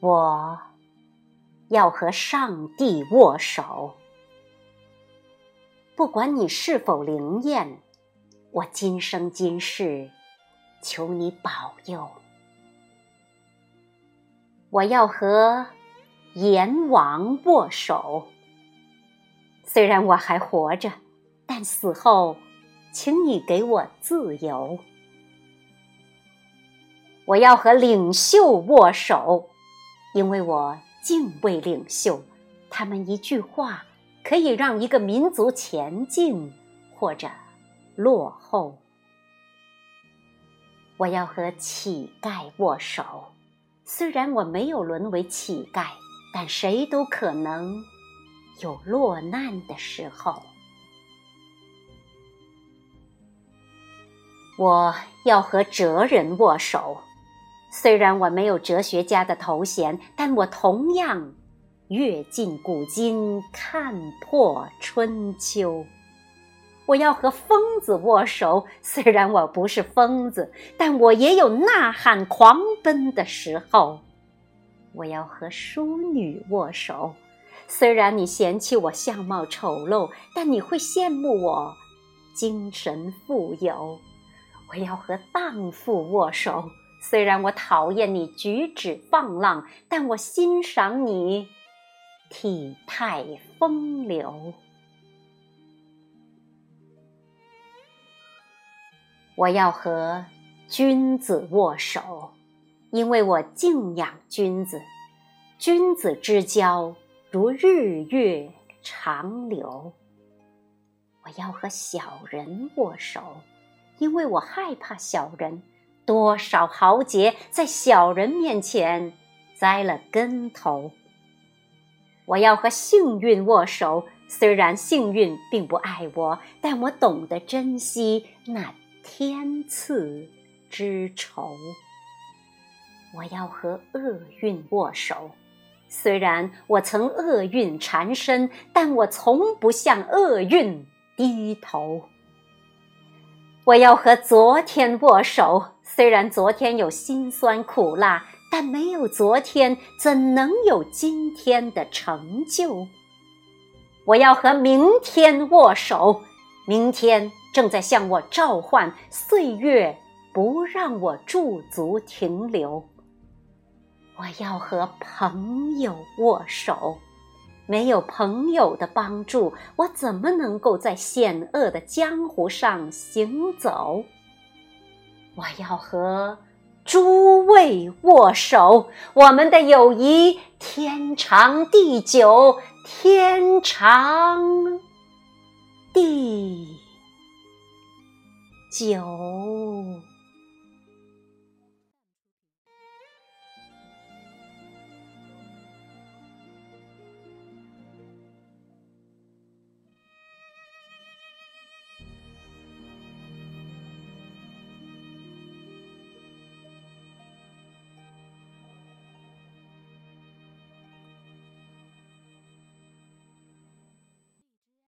我要和上帝握手，不管你是否灵验，我今生今世求你保佑。我要和阎王握手，虽然我还活着，但死后，请你给我自由。我要和领袖握手。因为我敬畏领袖，他们一句话可以让一个民族前进或者落后。我要和乞丐握手，虽然我没有沦为乞丐，但谁都可能有落难的时候。我要和哲人握手。虽然我没有哲学家的头衔，但我同样阅尽古今，看破春秋。我要和疯子握手，虽然我不是疯子，但我也有呐喊狂奔的时候。我要和淑女握手，虽然你嫌弃我相貌丑陋，但你会羡慕我精神富有。我要和荡妇握手。虽然我讨厌你举止放浪，但我欣赏你体态风流。我要和君子握手，因为我敬仰君子。君子之交如日月长流。我要和小人握手，因为我害怕小人。多少豪杰在小人面前栽了跟头。我要和幸运握手，虽然幸运并不爱我，但我懂得珍惜那天赐之仇。我要和厄运握手，虽然我曾厄运缠身，但我从不向厄运低头。我要和昨天握手。虽然昨天有辛酸苦辣，但没有昨天，怎能有今天的成就？我要和明天握手，明天正在向我召唤，岁月不让我驻足停留。我要和朋友握手，没有朋友的帮助，我怎么能够在险恶的江湖上行走？我要和诸位握手，我们的友谊天长地久，天长地久。